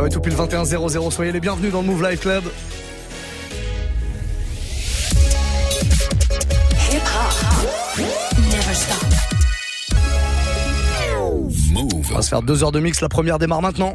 Ah ouais, tout pile 21 00. Soyez les bienvenus dans le Move Life Club. On va se faire deux heures de mix. La première démarre maintenant.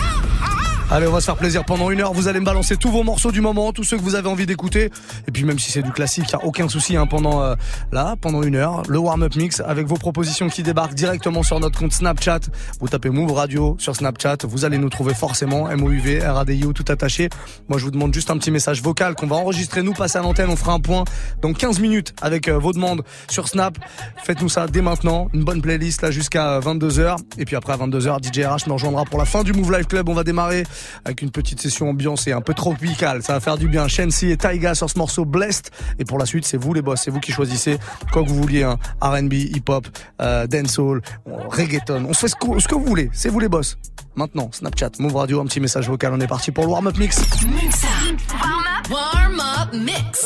Allez, on va se faire plaisir pendant une heure. Vous allez me balancer tous vos morceaux du moment, tous ceux que vous avez envie d'écouter. Et puis même si c'est du classique, y a aucun souci hein, pendant euh, là, pendant une heure, le warm-up mix avec vos propositions qui débarquent directement sur notre compte Snapchat. Vous tapez Move Radio sur Snapchat, vous allez nous trouver forcément MOUV, RADIO, tout attaché. Moi, je vous demande juste un petit message vocal qu'on va enregistrer nous, passer à l'antenne. On fera un point dans 15 minutes avec euh, vos demandes sur Snap. Faites-nous ça dès maintenant. Une bonne playlist là jusqu'à 22h. Et puis après à 22h, DJ RH me rejoindra pour la fin du Move Live Club. On va démarrer avec une petite session ambiance et un peu tropicale. Ça va faire du bien. Shensi et Taiga sur ce morceau Blessed. Et pour la suite, c'est vous les boss, c'est vous qui choisissez quoi que vous vouliez. Hein. R&B, hip-hop, euh, dancehall, reggaeton. On se fait ce que, vous voulez. C'est vous les boss. Maintenant, Snapchat, Move Radio, un petit message vocal. On est parti pour le warm-up mix. Muxa. Warm up. Warm up mix.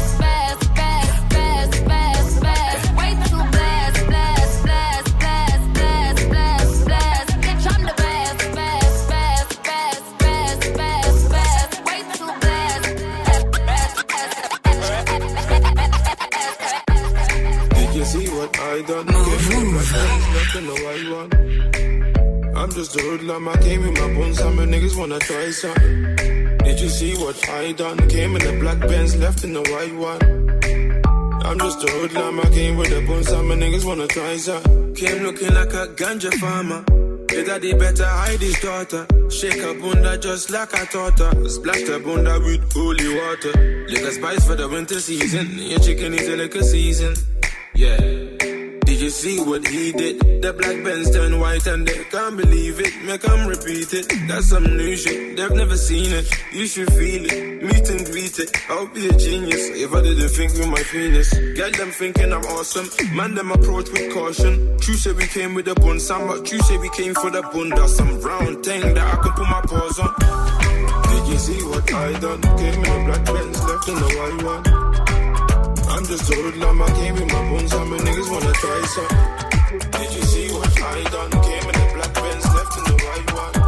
I done? Came with my friends, nothing no I want. I'm just a hoodlum, I came with my bones, some niggas wanna try something. Did you see what I done? Came in the black Benz, left in the white one. I'm just a hoodlum, I came with the bones, some niggas wanna try something. Came looking like a ganja farmer. Your daddy better hide his daughter. Shake a bunda just like I taught her. Splash the bunda with holy water. Liquor spice for the winter season. Your chicken is a liquor season. Yeah you see what he did? The black Benz turned white and they can't believe it. Make them repeat it. That's some new shit. They've never seen it. You should feel it. Meet and greet it. I'll be a genius if I didn't think with my penis. Get them thinking I'm awesome. Man, them approach with caution. True say we came with a bun, Sam, but true say we came for the bun. That's some round thing that I can put my paws on. Did you see what I done? Came in a black Benz, left in a white one. I'm just old my game with my bones and my niggas wanna try some. Did you see what I done? Came in the black Benz, left in the white one.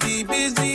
be busy.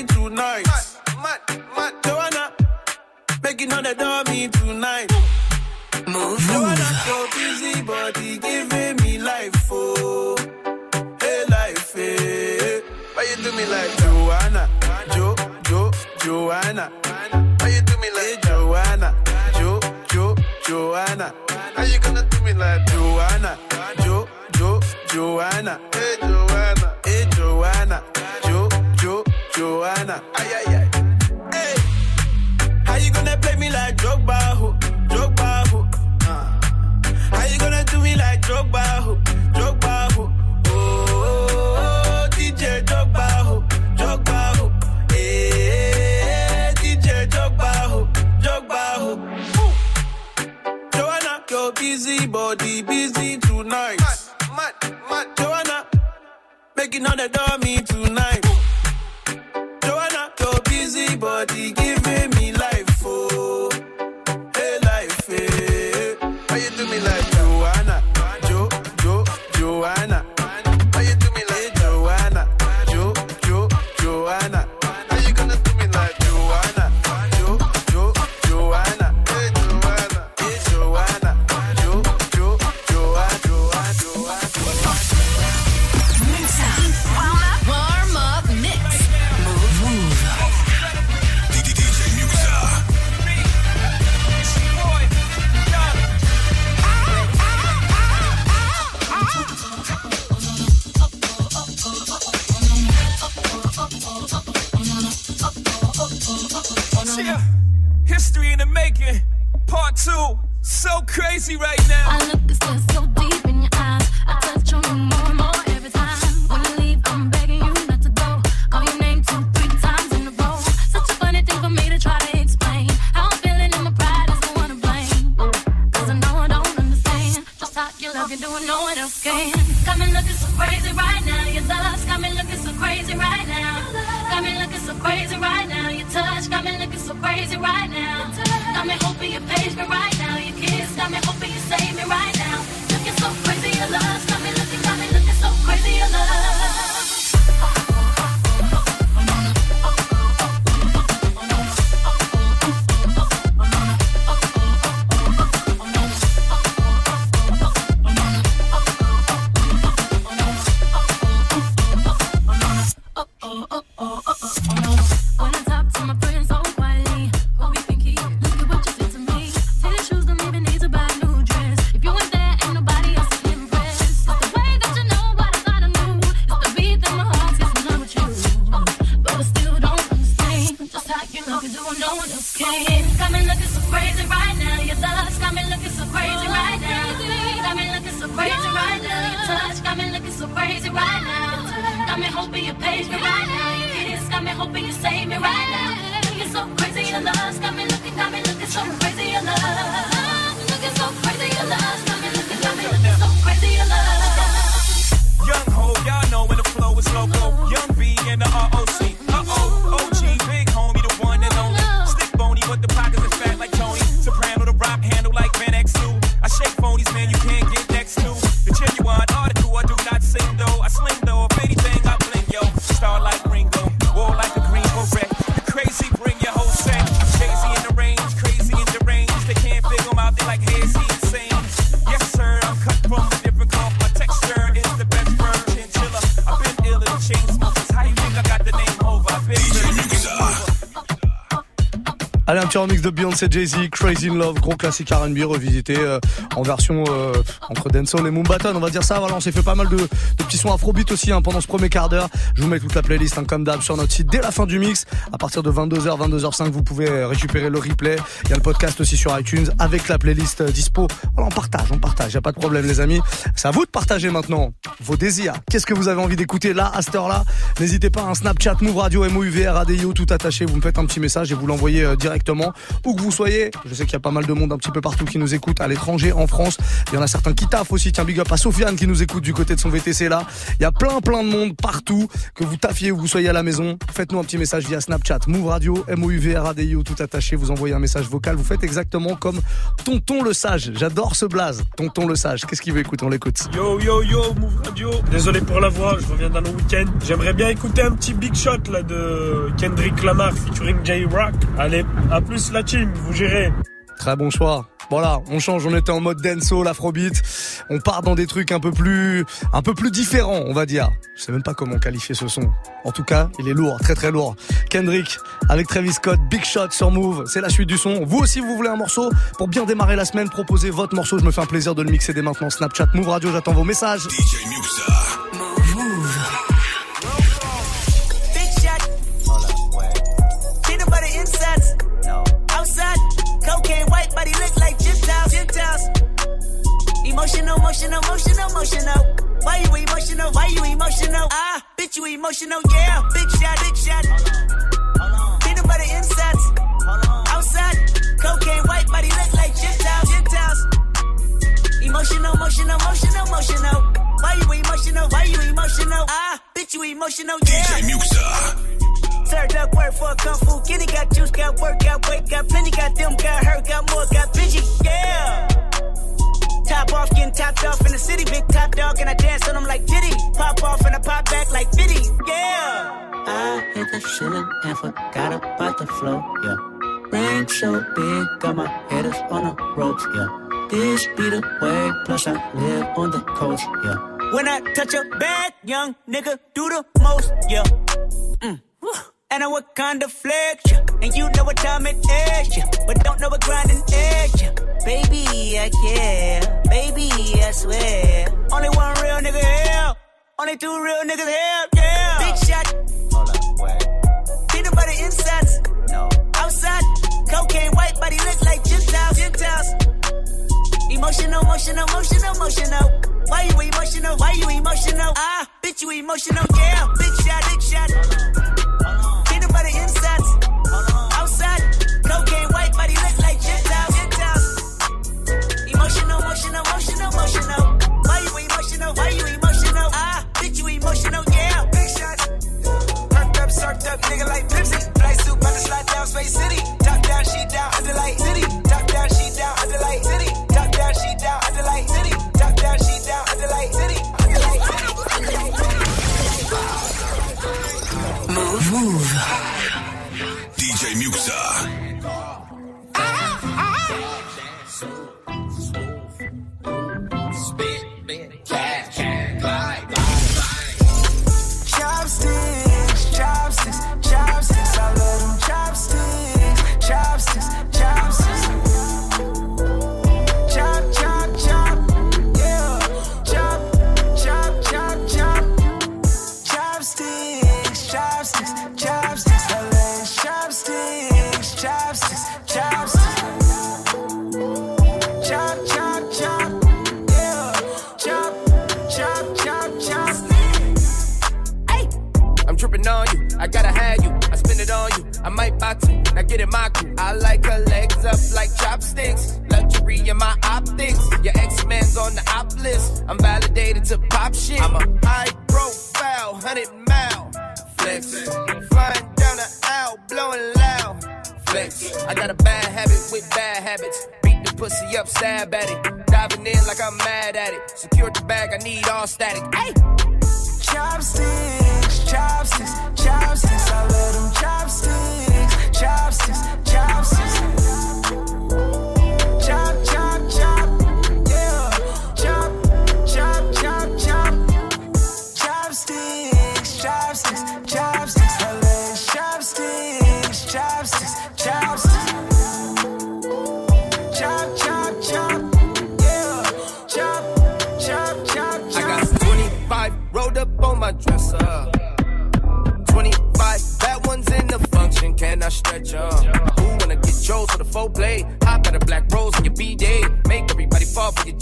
Future mix de Beyoncé Jay-Z, Crazy in Love, gros classique RB revisité euh, en version euh, entre dancehall et moonbatten. On va dire ça, voilà, on s'est fait pas mal de, petits sons afrobeat aussi hein, pendant ce premier quart d'heure. Je vous mets toute la playlist hein, comme d'hab sur notre site dès la fin du mix. À partir de 22h, 22h05, vous pouvez euh, récupérer le replay. Il y a le podcast aussi sur iTunes avec la playlist euh, dispo. Voilà, on partage, on partage, y a pas de problème les amis. C'est à vous de partager maintenant vos désirs. Qu'est-ce que vous avez envie d'écouter là à cette heure-là? N'hésitez pas, à un Snapchat, Move Radio, MOUV, RADIO, tout attaché. Vous me faites un petit message et vous l'envoyez euh, directement où que vous soyez. Je sais qu'il y a pas mal de monde un petit peu partout qui nous écoute à l'étranger, en France. Il y en a certains qui taffent aussi. Tiens, big up à Sofiane qui nous écoute du côté de son VTC là il y a plein plein de monde partout. Que vous taffiez ou vous soyez à la maison, faites-nous un petit message via Snapchat. Move Radio, M-O-U-V-R-A-D-I-O, tout attaché. Vous envoyez un message vocal. Vous faites exactement comme Tonton le Sage. J'adore ce blaze. Tonton le Sage. Qu'est-ce qu'il veut écouter? On l'écoute. Yo yo yo, Move Radio. Désolé pour la voix, je reviens d'un long week-end. J'aimerais bien écouter un petit big shot là de Kendrick Lamar featuring J-Rock. Allez, à plus la team, vous gérez. Très bon choix. Voilà, on change, on était en mode dancehall, afrobeat. On part dans des trucs un peu plus, un peu plus différents, on va dire. Je sais même pas comment qualifier ce son. En tout cas, il est lourd, très très lourd. Kendrick avec Travis Scott, Big Shot sur Move, c'est la suite du son. Vous aussi, vous voulez un morceau? Pour bien démarrer la semaine, proposez votre morceau. Je me fais un plaisir de le mixer dès maintenant. Snapchat, Move Radio, j'attends vos messages. Emotional, emotional, emotional, emotional. Why you emotional? Why you emotional? Ah, bitch, you emotional, yeah. Big shot, big shot. Peanut butter insides. Outside. Cocaine white body look like Gentiles. Gentiles. Emotional, emotional, emotional, emotional. Why you emotional? Why you emotional? Ah, bitch, you emotional, yeah. DJ Muxxa. Served up work for a kung fu kitty. Got juice, got work, got weight, got plenty. Got them, got hurt, got more, got bitchy. Yeah. Top off, getting topped off in the city. Big top dog, and I dance on them like Diddy. Pop off and I pop back like Diddy. Yeah. I hit the ceiling and forgot about the flow. Yeah. Ring so big, got my headers on the ropes. Yeah. This be the way, plus I live on the coast. Yeah. When I touch a bag, young nigga do the most. Yeah. Mm. And I what kind of flex, yeah. And you know what time it is, yeah. But don't know what grinding is, yeah. Baby, I care. Baby, I swear. Only one real nigga here. Only two real niggas here, yeah. Big shot. Hold up, wait. Peanut butter insides. No. Outside. Cocaine white body look like Gentiles. Gentiles. Emotional, emotional, emotional, emotional. Why you emotional? Why you emotional? Ah, bitch, you emotional, yeah. Big shot, big shot.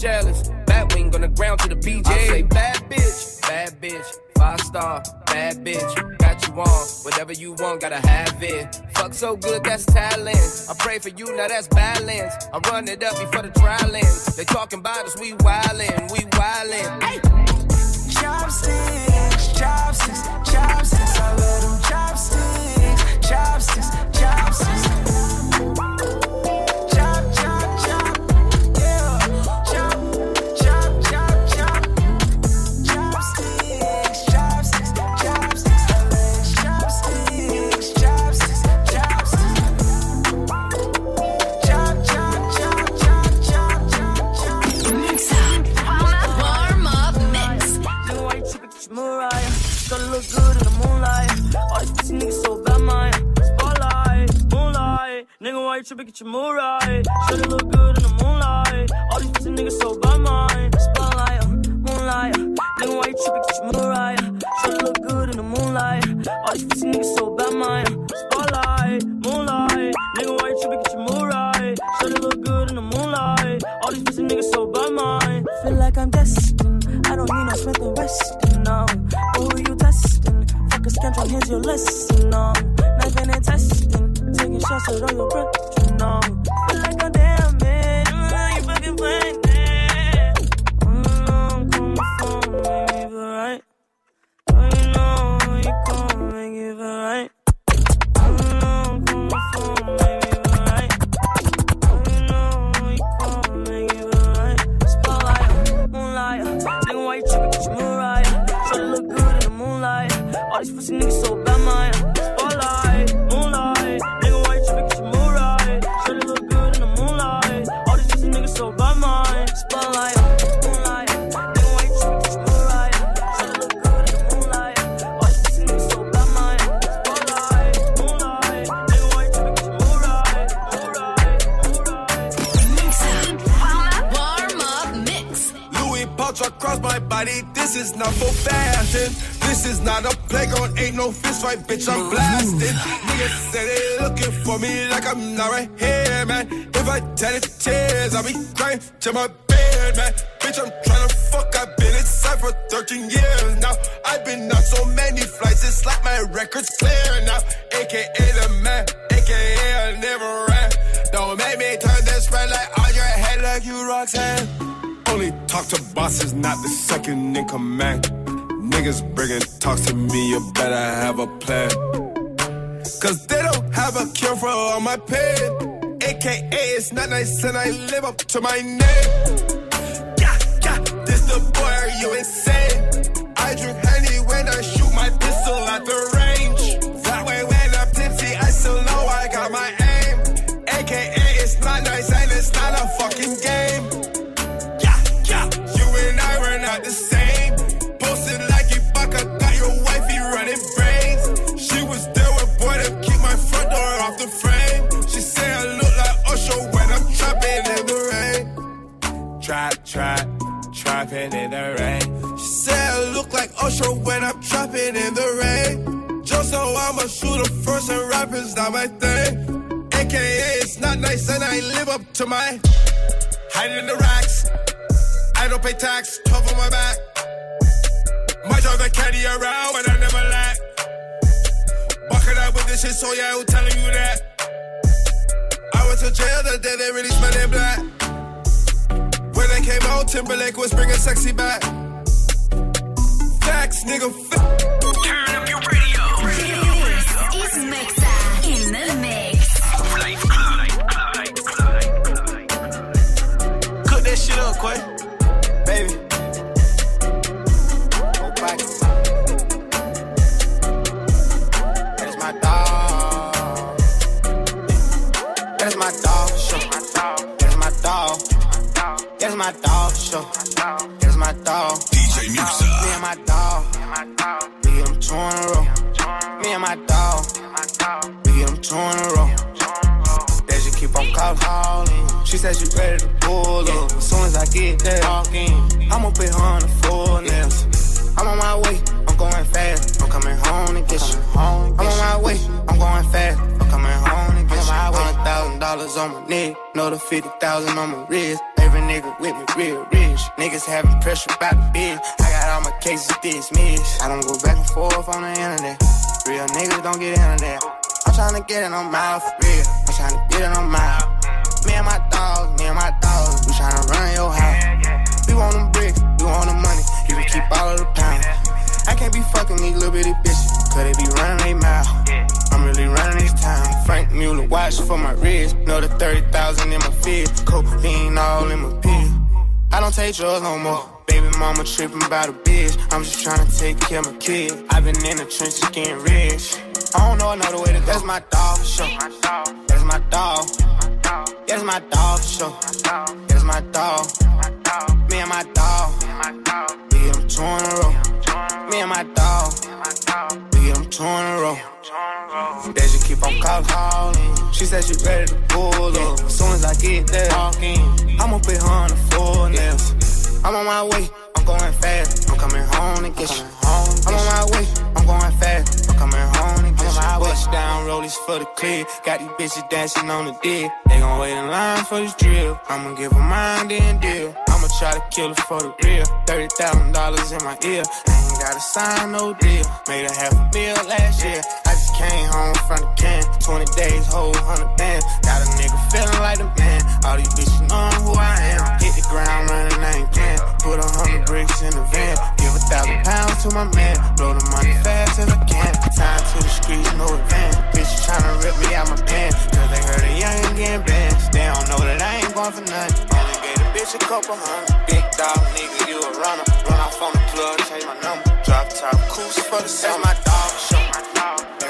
Jealous. Bat wing on the ground to the BJ. I say bad bitch, bad bitch. Five star, bad bitch. Got got you on. Whatever you want, gotta have it. Fuck so good, that's talent. I pray for you, now that's balance. I run it up before the trial ends. They talking about us, we wildin', we wildin'. Hey. You tripping? Get your Mariah. Shoulda look good in the moonlight. All these pussy niggas so bad, man. Spotlight, uh, moonlight. Nigga, why you tripping? Get your Mariah. Shoulda look good in the moonlight. All these pussy niggas so bad, man. Spotlight, moonlight. Nigga, why you tripping? Get your Mariah. Shoulda look good in the moonlight. All these pussy niggas so bad, man. Feel like I'm destined. I don't need no Smith and Wesson, no. Who are you testing? Fuck a scantron, here's your lesson, no. Knife and testing. Shots all your breath, you know. Feel like I'm damn not nice and I live up to my name. To my hiding in the racks. I don't pay tax, 12 on my back. My drive a caddy around, but I never lack. Bucket up with this shit, so yeah, who telling you that? I went to jail the day they released my name black. When they came out, Timberlake was bringing sexy back. Facts, nigga. Cook that shit up, Quay. Baby. Go back. That is my dog. That is my dog show. That is my dog. That is my dog show. That is my dog. DJ Muxxa. Me and my dog. Get them two in a row. Me and my dog. Get them two in a row. That she keep on calling. She said she ready to pull up. As soon as I get there. I'ma put her on the full nails. I'm on my way. I'm going fast. I'm coming home to get you. I'm on my way. I'm going fast. I'm coming home to get you. Hundred thousand dollars on my neck. Another fifty thousand on my wrist. Every nigga with me real rich. Niggas having pressure about the bitch. I got all my cases dismissed. I don't go back and forth on the internet. Real niggas don't get into that. I'm tryna get it on my for real. I'm trying to get it on my. For my wrist. Know the 30,000 in my fist. Cocaine all in my pills. I don't take drugs no more. Baby mama tripping about a bitch. I'm just trying to take care of my kid. I've been in the trenches getting rich. I don't know another way to go. That's my dog for sure. That's my dog. That's my dog for sure. That's my dog. Me and my dog. We them two in a row. Me and my dog. We them two in a row. They just keep on call- calling. She said she ready to pull up. As soon as I get there, I'ma put her on the floor nails. I'm on my way, I'm going fast. I'm coming home to get you. I'm on my way, I'm going fast. I'm coming home to get you. Bust down, rollies for the clear. Got these bitches dancing on the dick. They gon' wait in line for this drill. I'ma give her mine, then deal. I'ma try to kill her for the real. Thirty thousand dollars in my ear. I ain't gotta sign no deal. Made a half a bill last year. I just came home from the can. 20 days, whole hundred bands. Got a nigga feeling like a man. All these bitches knowing who I am. Hit the ground running, I ain't playing. Put a hundred bricks in the van. Give a thousand pounds to my man. Blow the money fast as I can. Time to the streets, no advance. Bitches tryna rip me out my pants. Cause they heard a young getting banned. They don't know that I ain't going for nothing. The bitch a couple hundred. Big dog, nigga, you a runner. Run off on the plug, change my number. Drop top, cruise for the summer. That's my dog, show. My dog.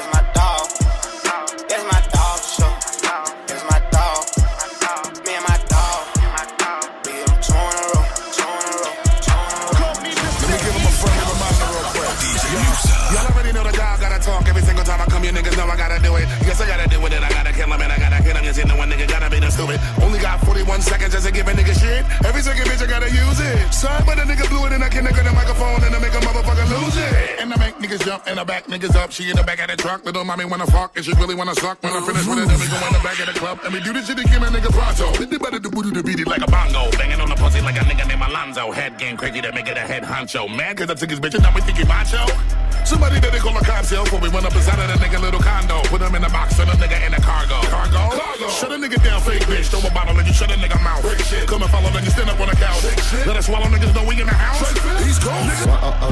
Seconds just to give a nigga shit. Every second bitch I gotta use it. Sorry, but the nigga blew it and I can't nigga the microphone and I make a motherfucker lose it. And I make niggas jump and I back niggas up. She in the back of the truck. Little mommy wanna fuck and she really wanna suck. When I finish with it, then we go in the back of the club and we do this shit again, a nigga pronto. Better to booty to beat it like a bongo. Banging on the pussy like a nigga named Alonzo. Head game crazy to make it a head honcho. Mad cause I took his bitch and now we think he macho. Somebody that they call a conceal before we went up inside of the nigga little condo. Put him in the box, turn the nigga in the cargo. Cargo? Cargo. Shut a nigga down, fake bitch. Throw a bottle and you shut a nigga mouth. Come and follow, you stand up on the couch. Let us swallow niggas know we in the house. He's cold.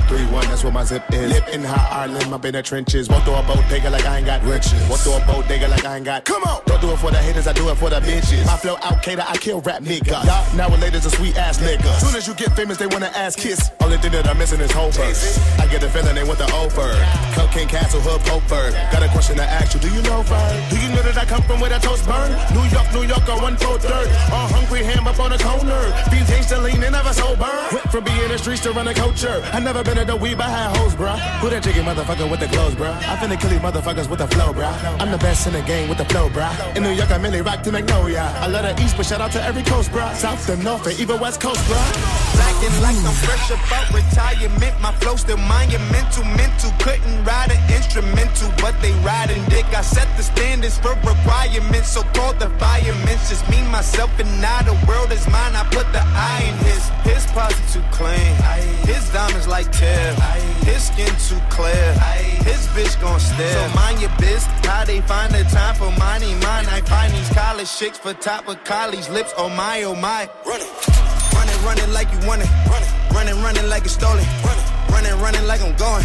1031, that's what my zip is. Live in high Ireland, up in the trenches. Walk through a bodega like I ain't got riches. Walk through a bodega like I ain't got. Come on! Don't do it for the haters, I do it for the bitches. My flow out cater, I kill rap niggas. Y'all nowadays a sweet ass nigga. Soon as you get famous, they wanna ass kiss. Only thing that I'm missing is whole verse. I get the feeling they want the over. Cocaine Castle, Hood, Poper. Got a question to ask you, do you know Vern? Do you know that I come from where the toast burn? New York, New York, on one four third. All hungry ham up on the corner. Fiends ain't lean, they never sober. Went from being in the streets to run a culture. I never been at the weed, I had hoes, Who that chicken motherfucker with the clothes, bruh? I finna kill these motherfuckers with the flow, bruh. I'm the best in the game with the flow, bruh. In New York, I mainly rock to Magnolia. I love the East, but shout out to every coast, bruh. South to North, and even West Coast, bruh. Blacking like I'm fresh about retirement. My flow still monumental, mental. Couldn't ride an instrumental, but they riding dick. I set the standards for requirements, so call called defilements. Just me, myself, and I. The world is mine. I put the eye in his. His posse too clean. His diamonds like Tiff. His skin too clear. His bitch gon' stare. So mind your biz. How they find the time for money? Mine. I find these college chicks for top of college lips. Oh my, oh my. Running. Running, running like you want it. Running, running, running like it's stolen. Running, running, running like I'm going.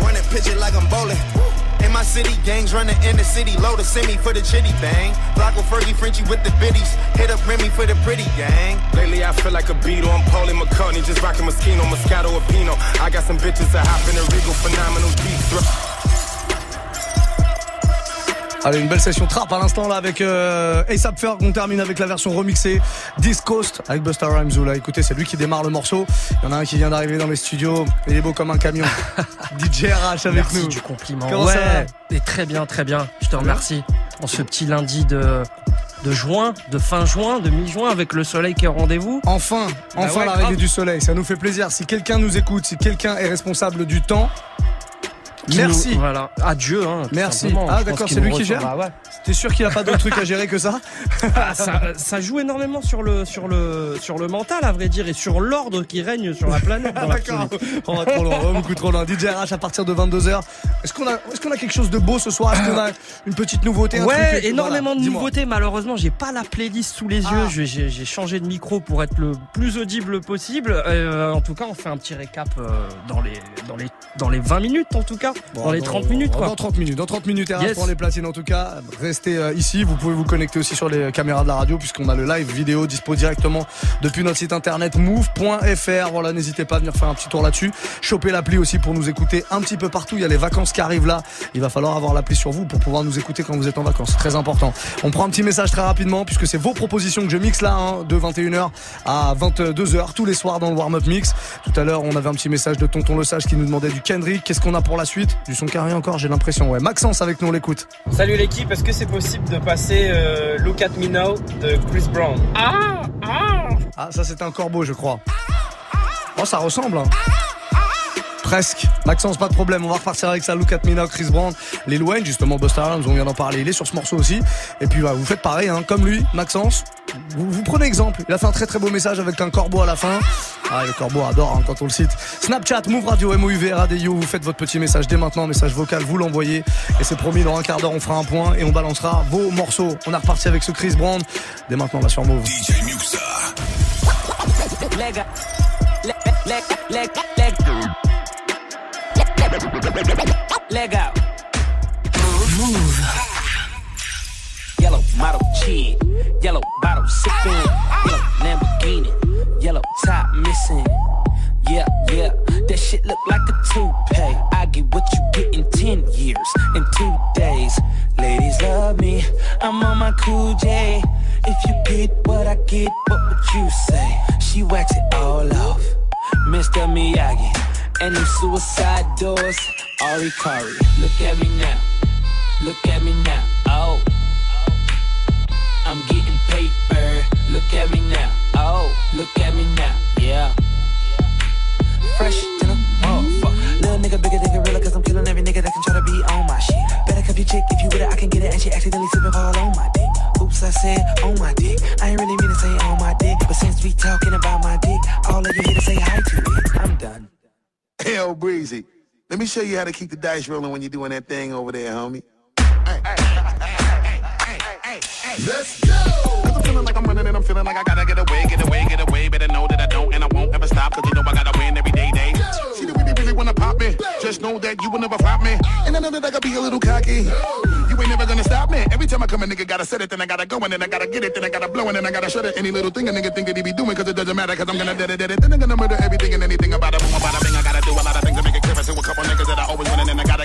Running, pitch it like I'm bowling. In my city, gangs running in the city. Load a semi for the chitty bang. Block with Fergie, Frenchie with the biddies. Hit up Remy for the pretty gang. Lately I feel like a Beatle, I'm Paulie McCartney, just rocking Moschino, Moscato, or Pinot. I got some bitches that hop in a Regal, phenomenal deep throat. Allez, une belle session trap à l'instant là avec euh, ASAP Ferg. On termine avec la version remixée Disc Coast avec Busta Rhymes. Là, écoutez, c'est lui qui démarre le morceau. Il y en a un qui vient d'arriver dans les studios. Il est beau comme un camion. DJ RH avec Merci nous. du compliment. Comment ça va ouais, et très bien, très bien. Je te remercie. En ce petit lundi de, de juin, de fin juin, de mi-juin, avec le soleil qui est au rendez-vous. Enfin, Bah enfin ouais, l'arrivée du soleil. Ça nous fait plaisir. Si quelqu'un nous écoute, si quelqu'un est responsable du temps, Merci. nous- voilà. Adieu. Hein, Merci. simplement. Ah d'accord, c'est lui qui gère ouais. T'es sûr qu'il a pas d'autre truc à gérer que ça Ah, ça, ça joue énormément sur le, sur, le, sur le mental, à vrai dire, et sur l'ordre qui règne sur la planète. dans D'accord. On va trop loin, on va beaucoup trop loin. DJ RH à partir de 22h. Est-ce qu'on a, est-ce qu'on a quelque chose de beau ce soir? Est-ce qu'on a une petite nouveauté un Ouais, truc énormément Voilà, de nouveautés. Malheureusement, j'ai pas la playlist sous les Ah. yeux. J'ai changé de micro pour être le plus audible possible. Euh, en tout cas, on fait un petit récap euh, dans les dans les dans les 20 minutes en tout cas, Bon, dans les 30 minutes quoi. Dans 30 minutes. Dans 30 minutes, RH Yes. pour les platines en tout cas. Restez euh, ici. Vous pouvez vous connecter aussi sur les caméras de la radio puisqu'on a le live vidéo dispo directement depuis notre site internet move.fr. Voilà, n'hésitez pas à venir faire un petit tour là-dessus. Choper l'appli aussi pour nous écouter un petit peu partout. Il y a les vacances qui arrivent là. Il va falloir avoir l'appli sur vous pour pouvoir nous écouter quand vous êtes en vacances. C'est très important. On prend un petit message très rapidement puisque c'est vos propositions que je mixe là hein, de 21h à 22h tous les soirs dans le warm-up mix. Tout à l'heure, on avait un petit message de Tonton Le Sage qui nous demandait du Kendrick. Qu'est-ce qu'on a pour la suite? Du son carré encore, j'ai l'impression. Ouais, Maxence avec nous, on l'écoute. Salut l'équipe, est-ce que c'est possible de passer euh, Look at Me Now de Chris Brown? Ah, ah. Ah, ça c'est un corbeau, je crois. Oh, ça ressemble. Hein. Presque. Maxence, pas de problème. On va repartir avec ça. Look at me now, Chris Brown. Lil Wayne, justement, Busta Rhymes, on vient d'en parler. Il est sur ce morceau aussi. Et puis, voilà, vous faites pareil, hein, comme lui, Maxence. Vous, vous prenez exemple. Il a fait un très très beau message avec un corbeau à la fin. Ah, le corbeau adore hein, quand on le cite. Snapchat, Move Radio, MOUV, RADIO. Vous faites votre petit message dès maintenant, message vocal, vous l'envoyez. Et c'est promis, dans un quart d'heure, on fera un point et on balancera vos morceaux. On a reparti avec ce Chris Brown. Dès maintenant, là sur Move. DJ Muxa. Leg. Mouv'. Yellow model chin. Yellow bottle sipping. Yellow Lamborghini. Yellow top missing. Yeah, yeah. That shit look like a toupee. I get what you get in 10 years, in two days. Ladies love me. I'm on my cool J. If you get what I get, what would you say? She wax it all off. Mr. Miyagi. And them suicide doors. Ari Kari. Look at me now. Look at me now. Oh. I'm getting paper. Look at me now. Oh. Look at me now. Yeah. Fresh to the motherfucker. Little nigga bigger than gorilla, cause I'm killing every nigga that can try to be on my shit. Better cuff your chick if you with it, I can get it. And she accidentally slipping all on my dick. Oops, I said on my dick. I ain't really mean to say on my dick. But since we talking about my dick, all of you here to say hi to it. I'm done. Hell, Breezy. Let me show you how to keep the dice rolling when you're doing that thing over there, homie. Let's go! I'm feeling like I'm running and I'm feeling like I gotta get away, get away, get away. Better know that I don't and I won't ever stop. Cause you know I gotta win every day, day. They really, really wanna pop me. Just know that you will never flop me. And I know that I gotta be a little cocky. You ain't never gonna stop me. Every time I come, a nigga gotta set it, then I gotta go, and then I gotta get it, then I gotta blow, and then I gotta shut it. Any little thing a nigga think that he be doing, cause it doesn't matter, cause I'm gonna dead it, dead it. Then I'm gonna murder everything and anything about it. Boom, about a thing. I gotta do a lot of things to make it clear to a couple niggas that I always win, and I gotta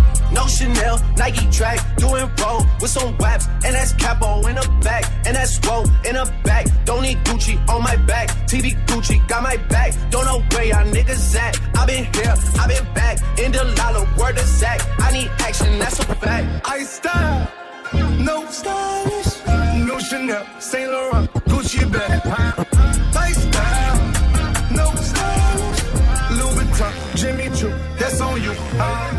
No Chanel, Nike track, doing roll with some waps, and that's capo in the back, and that's roll in the back. Don't need Gucci on my back, TV Gucci got my back. Don't know where y'all niggas at. I been here, I been back, in the lala, word of Zach. I need action, that's a fact. I style, no stylish, no Chanel, Saint Laurent, Gucci bag. Lifestyle, no stylish, Louis Vuitton, Jimmy Choo, that's on you.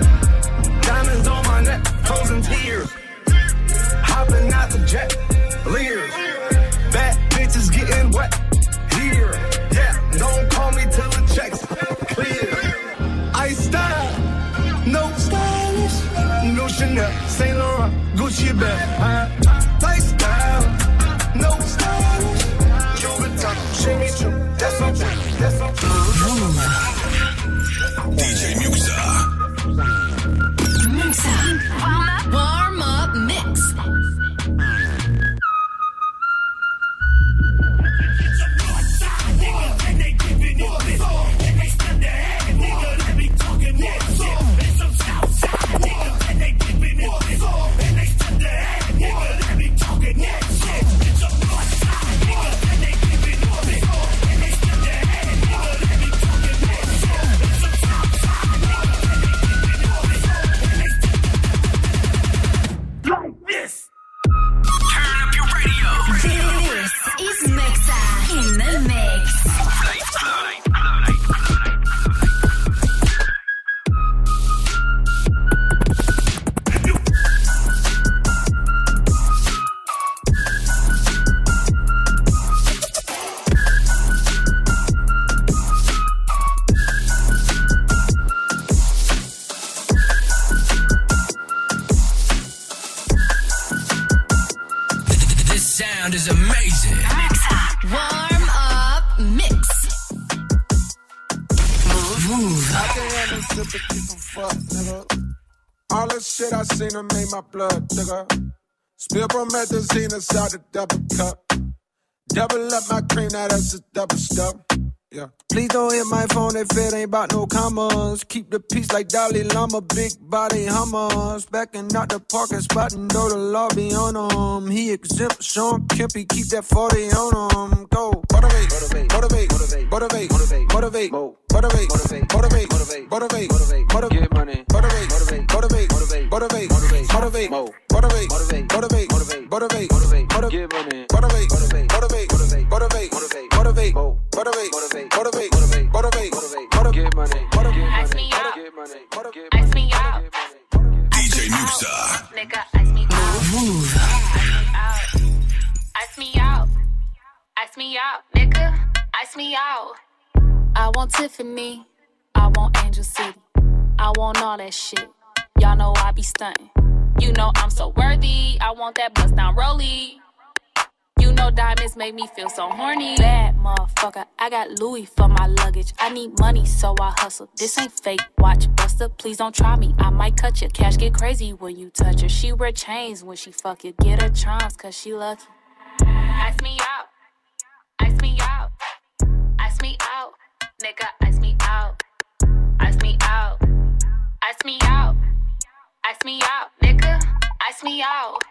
Jet, leers. Bad bitches getting wet here. Yeah, don't call me till the checks clear. I style, no stylish, no Chanel, Saint Laurent, Gucci bag. Lifestyle, no stylish, Louis Vuitton, Jimmy Choo, that's on you. That's on DJ Muxxa. My blood thicker. Spill promethazine inside the double cup. Double up my cream, now that's a double stuff. Yeah. Please don't hit my phone if it ain't about no commas. Keep the peace like Dalai Lama, big body hummers. Backing out the parking spot and throw the lobby on him. He exempt Sean Kempy, keep that 40 on him. Go. Motivate, motivate, motivate, motivate, motivate, motivate, motivate, motivate, motivate, motivate, motivate, motivate, motivate, get money, motivate, motivate, motivate, motivate, motivate, motivate, motivate, motivate, motivate, motivate, motivate, motivate, motivate, motivate, get money, motivate, motivate, motivate, motivate, motivate, motivate, motivate, motivate, motivate, motivate, motivate, motivate, motivate, motivate, get money, Ice me out. Ice me out. DJ Muxxa. Nigga, ice me out. Mouv'. Ice me out. Ice me out. Nigga, ice me out. I want Tiffany. I want Angel City. I want all that shit. Y'all know I be stunting. You know I'm so worthy. I want that bust down rollie. You know diamonds make me feel so horny. Bad motherfucker, I got Louis for my luggage. I need money, so I hustle. This ain't fake. Watch Buster, please don't try me. I might cut your Cash get crazy when you touch her. She wear chains when she fuck you. Get her charms, cause she lucky. Ice me out. Ice me out. Ice me out. Nigga, ice me out. Ice me out. Ice me out. Ice me out. Nigga, ice me out.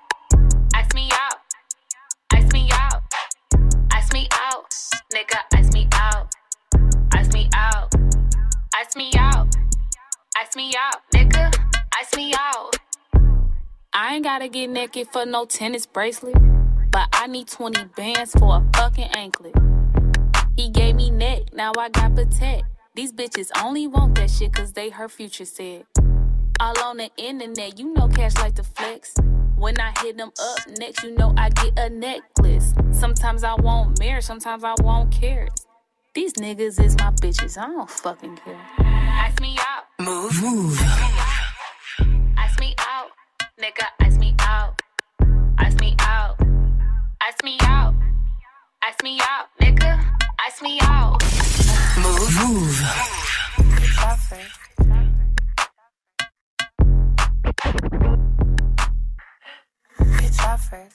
Ice me out. Ice me out. Ice me out. Nigga, ice me out. Ice me out. Ice me out. Ice me out. Nigga, ice me out. I ain't gotta get naked for no tennis bracelet. But I need 20 bands for a fucking anklet. He gave me neck, now I got protect. These bitches only want that shit cause they her future said. All on the internet, you know cash like to flex. When I hit them up next, you know I get a necklace. Sometimes I want marriage, sometimes I want carrots. These niggas is my bitches, I don't fucking care. Ice me out. Mouv'. Mouv'. Ice me out. Nigga, ice me out. Ice me out. Ice me out. Ice me out. Nigga, ice me out. Mouv'. Mouv'. It's offered.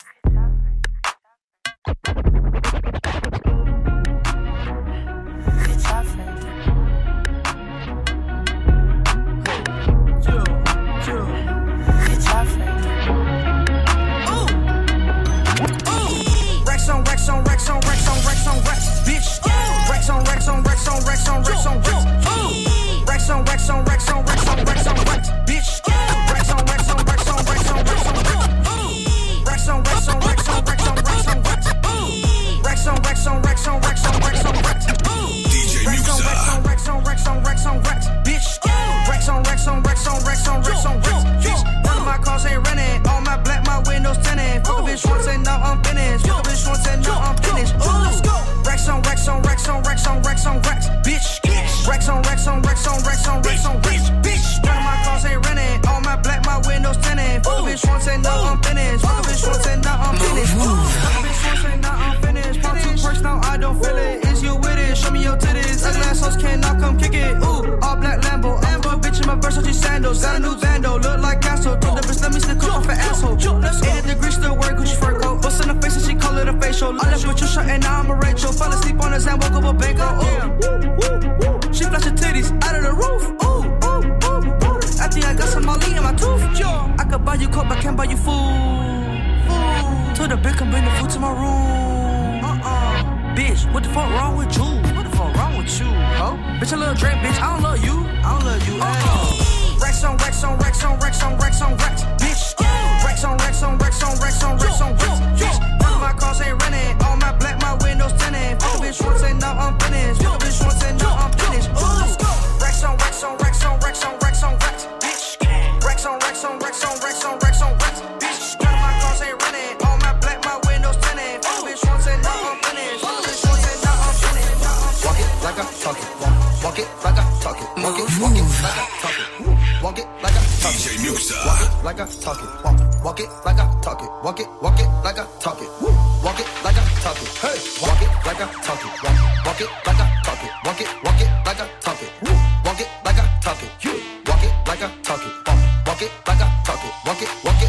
Walk it like I talk it. Walk it like I talk it. Walk, it like I talk it. Walk it, walk it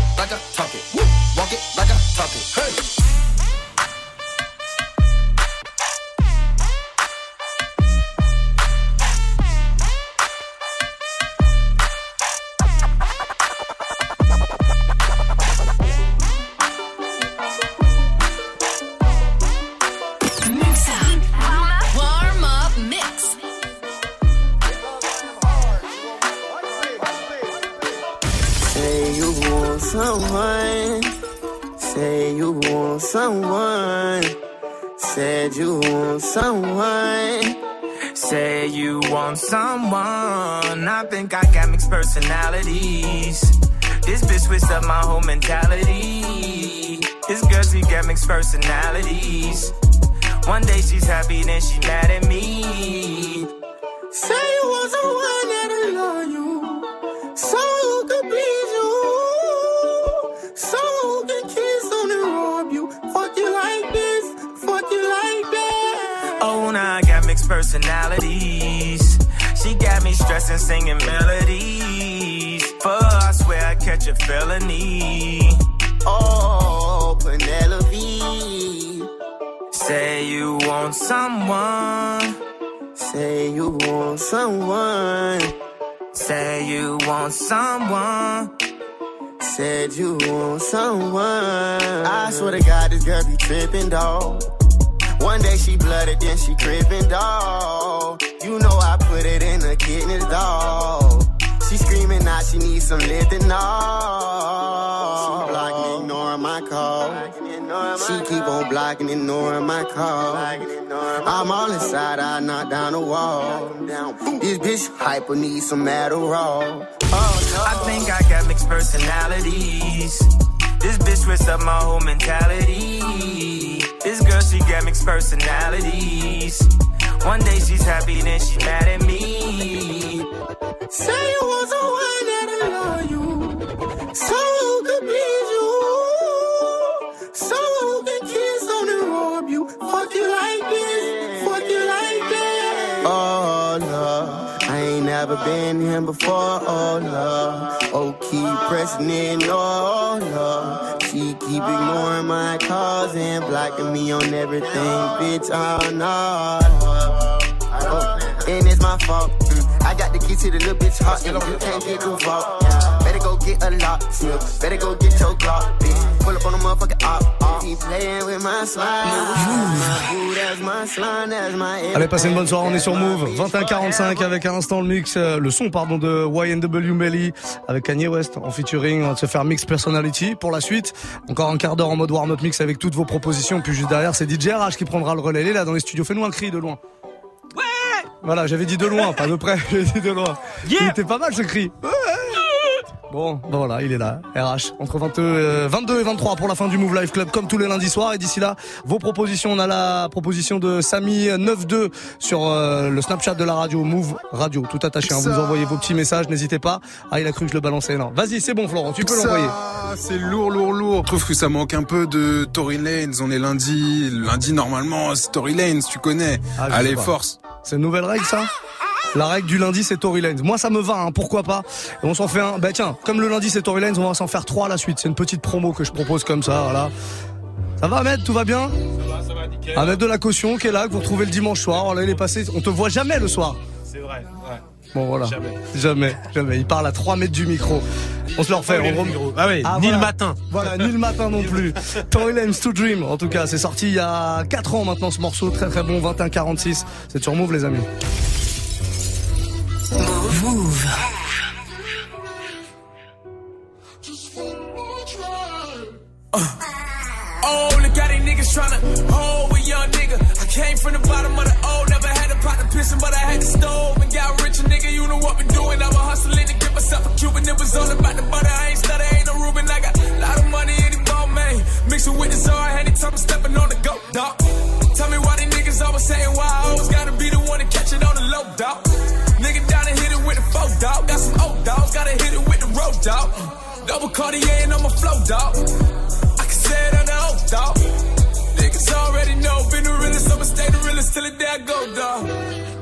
felony. Oh, Penelope. Say you want someone. Say you want someone. Say you want someone. Said you want someone. I swear to God, this girl be tripping, dog. One day she blooded, then she crippin', dog. You know I put it in the kidneys, dog. She needs some lifting, no. She blocking, ignoring my call. She keep on blocking, ignoring my call. I'm all inside, I knock down the wall. This bitch hyper needs some Adderall. I think I got mixed personalities. This bitch switched up my whole mentality. This girl, she got mixed personalities. One day she's happy, then she mad at me. Say you want someone that'll love you. Someone who can please you. Someone who can kiss on and rob you. Fuck you like this. Fuck you like that. Oh, no. I ain't never been here before. Oh, no. Oh, keep pressing in. Oh, no. She keep ignoring my calls and blocking me on everything. Bitch, oh, no. Oh, and it's my fault. Allez, passez une bonne soirée, on est sur Move. 21h45 avec un instant le mix, euh, le son pardon de YNW Melly avec Kanye West en featuring. On va se faire mix personality pour la suite. Encore un quart d'heure en mode warm-up mix avec toutes vos propositions. Puis juste derrière, c'est DJ RH qui prendra le relais. Là dans les studios. Fais-nous un cri de loin. Voilà, j'avais dit de loin, pas de près. J'avais dit de loin. Il était pas mal ce cri. Bon, ben voilà, il est là, RH, entre 22, euh, 22 et 23 pour la fin du Move Life Club, comme tous les lundis soirs. Et d'ici là, vos propositions, on a la proposition de Samy92 sur euh, le Snapchat de la radio, Move Radio, tout attaché. Hein. Vous envoyez vos petits messages, n'hésitez pas. Ah, il a cru que je le balançais, non. Vas-y, c'est bon Florent, tu peux l'envoyer. C'est lourd, lourd, lourd. Je trouve que ça manque un peu de Tory Lanez. On est lundi. Lundi, normalement, c'est Tory Lanez, tu connais. Ah, Allez, force. C'est une nouvelle règle, ça La règle du lundi, c'est Tory Lanez. Moi, ça me va, hein, pourquoi pas. Et on s'en fait un. Bah tiens, comme le lundi, c'est Tory Lanez, on va s'en faire trois à la suite. C'est une petite promo que je propose comme ça, voilà. Ça va, Ahmed Tout va bien Ahmed de la caution qui est là, que vous retrouvez le dimanche soir. Voilà, il est passé. On te voit jamais le soir. C'est vrai, ouais. Bon, voilà. Jamais. Jamais, jamais. Il parle à 3 mètres du micro. On se le refait. Ah on rem- micro. Ah oui, ni le matin. Voilà, ni le matin non plus. Tory Lanez to Dream, en tout cas, c'est sorti il y a 4 ans maintenant ce morceau, très très bon, 21-46. C'est sur Move les amis. Move. Oh, look at these niggas tryna hold a young nigga. I came from the bottom of the O, never had a pot to pissin', but I had the stove and got rich. You know what we doing? I was hustling to get myself a Cuban. It was all about the butter. I ain't stutter, ain't no Ruben. I got a lot of money in the ball, man. Mixing with the Zara, anytime I'm stepping on the go, dog. Tell me why these niggas always saying why I always gotta be the one to catch it on the low, dog. Nigga down and hit it with the four, dog. Got some old dogs, gotta hit it with the road, dog. Double Cartier and on my flow, dog. I can say it on the oath, dog. Niggas already know, been the realest, I'ma stay the realest till the day I go, dog.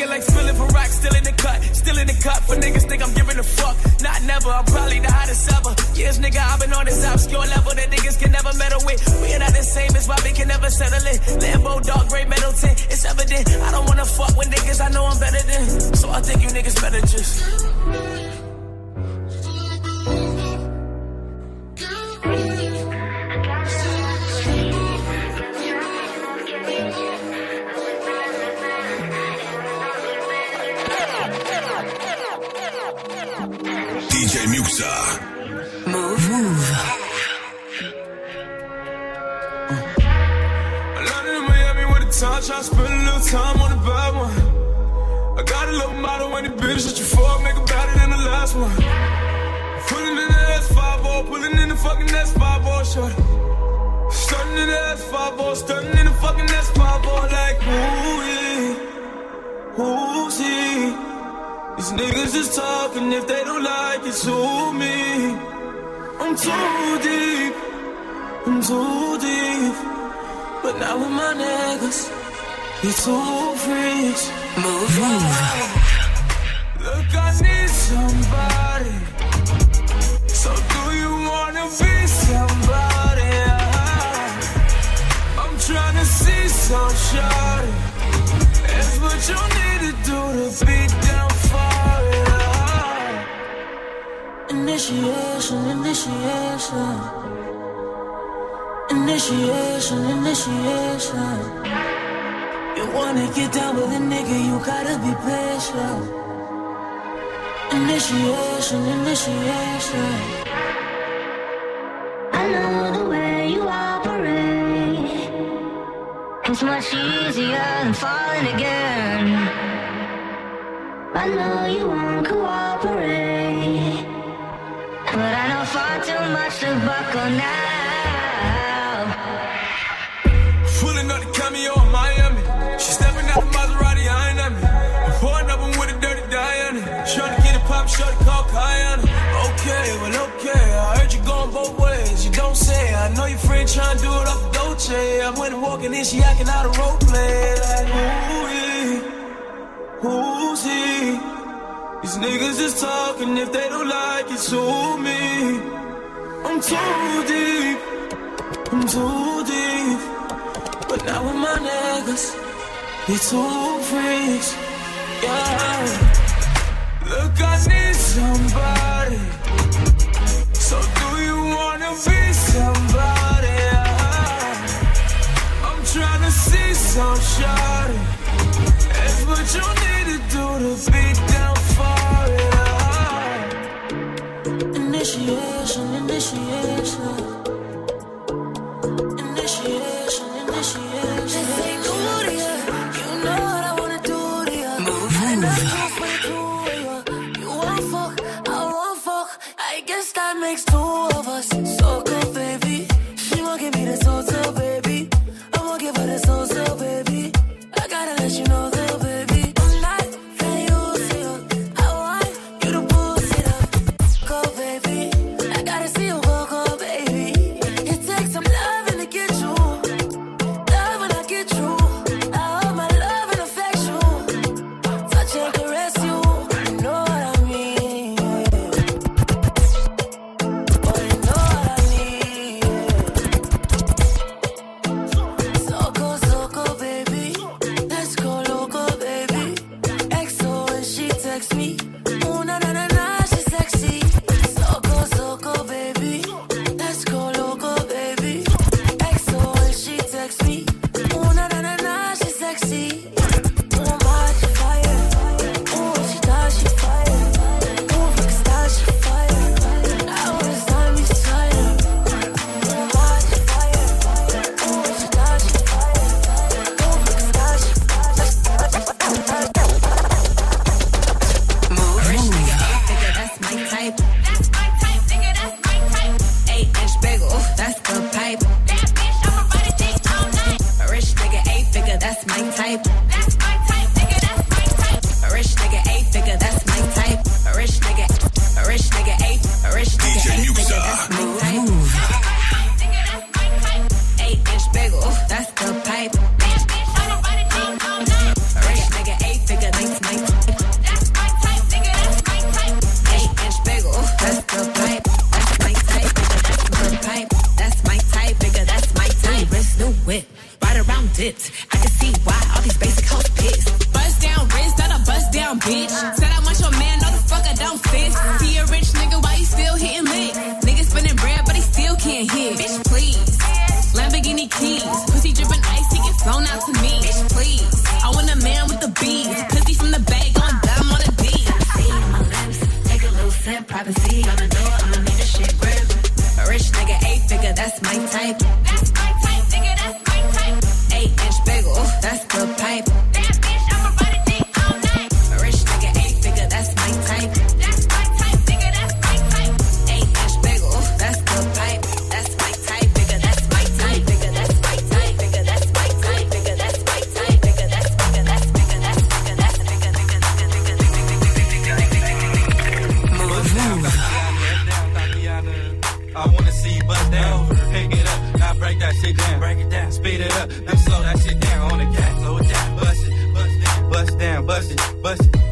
Singing like time, tryna spend a little time on the bad one. I got a little model when the bitch that you fuck, make it better than the last one. Pulling in the S5 pulling in the fucking S5 short. Stunning in the S5 stunning in the fucking S5 like ooh yeah, ooh see. These niggas just talking if they don't like it, sue me. I'm too deep, I'm too deep. But now with my niggas, you too freaks. Mouv'. Mouv'. Look, I need somebody. So do you wanna be somebody? I'm tryna see some shawty. That's what you need to do to be down for it. Initiation, initiation. Initiation, initiation. You wanna get down with a nigga, you gotta be patient. Initiation, initiation. I know the way you operate. It's much easier than falling again. I know you won't cooperate. But I know far too much to buckle now. trying to do it off the Dolce. I went and walking in, she acting out a role play. Like, who he? Who's he? These niggas is talking if they don't like it, sue me. I'm too deep. I'm too deep. But now with my niggas, it's all freaks. Yeah. Look, I need somebody. So do you wanna be somebody? So short It's what you need to do to beat down fire. it Initiation, initiation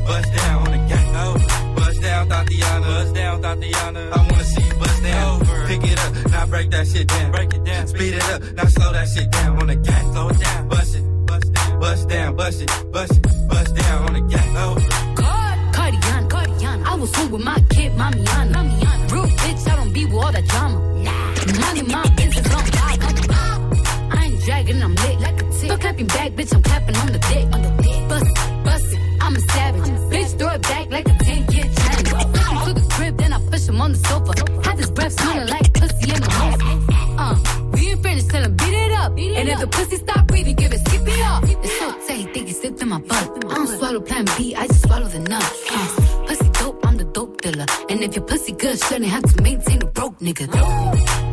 Bust down on the gang. Oh. Bust down, Tatiana. Bust down, Tatiana. I wanna see you bust down. Over. Pick it up, now break that shit down. Break it down. Speed it up, now slow that shit down on the gang. Slow it down. Bust it. Bust down, bust it, bust it, bust down on the gang. Over. Card, Cardian, I was home with my kid, Mamiana. Mamiana. Real bitch, I don't be with all that drama. Nah. Money, my business, I'm I ain't dragging, I'm lit. Like a tick. But clapping back, bitch, I'm clapping on the dick. On the pussy, stop breathing, give it CPR. It's so tight, think it's slipped in my butt. I don't swallow plan B, I just swallow the nuts. Uh, pussy dope, I'm the dope dealer. And if your pussy good, shouldn't have to maintain a broke nigga.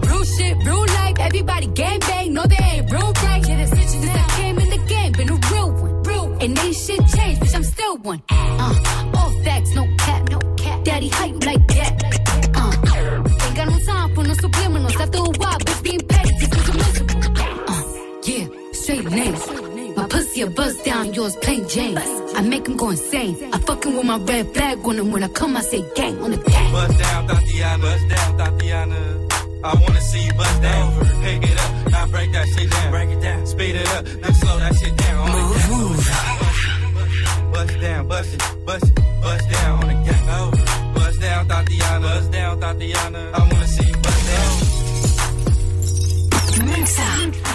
Real shit, real life, everybody game bang, no they ain't real right. Yeah, that's it, just I came in the game, been a real one. Real. And these shit changed, bitch, I'm still one. Uh, My pussy a buzz down, yours plain Jane. I make him go insane. I fucking with my red flag on him. When I come, I say gang on the gang. Bust down, Tatiana. Bust down, Tatiana. I wanna see you bust down. Pick it up, now break that shit down. Break it down, speed it up, then slow that shit down. Mouv', move. Bust down, bust it, bust it, bust down on the gang. Oh, bust down, Tatiana. Bust down, Tatiana. I wanna see you bust down. Mix up.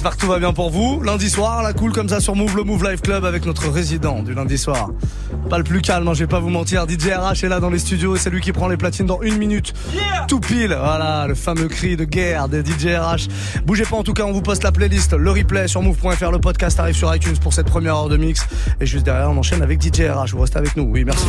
J'espère que tout va bien pour vous. Lundi soir, la cool comme ça sur Move, le Move Live Club avec notre résident du lundi soir. Pas le plus calme, hein, je vais pas vous mentir. DJ RH est là dans les studios et c'est lui qui prend les platines dans une minute. Tout pile. Voilà, le fameux cri de guerre des DJ RH. Bougez pas en tout cas, on vous poste la playlist, le replay sur move.fr. Le podcast arrive sur iTunes pour cette première heure de mix. Et juste derrière, on enchaîne avec DJ RH. Vous restez avec nous. Oui, merci.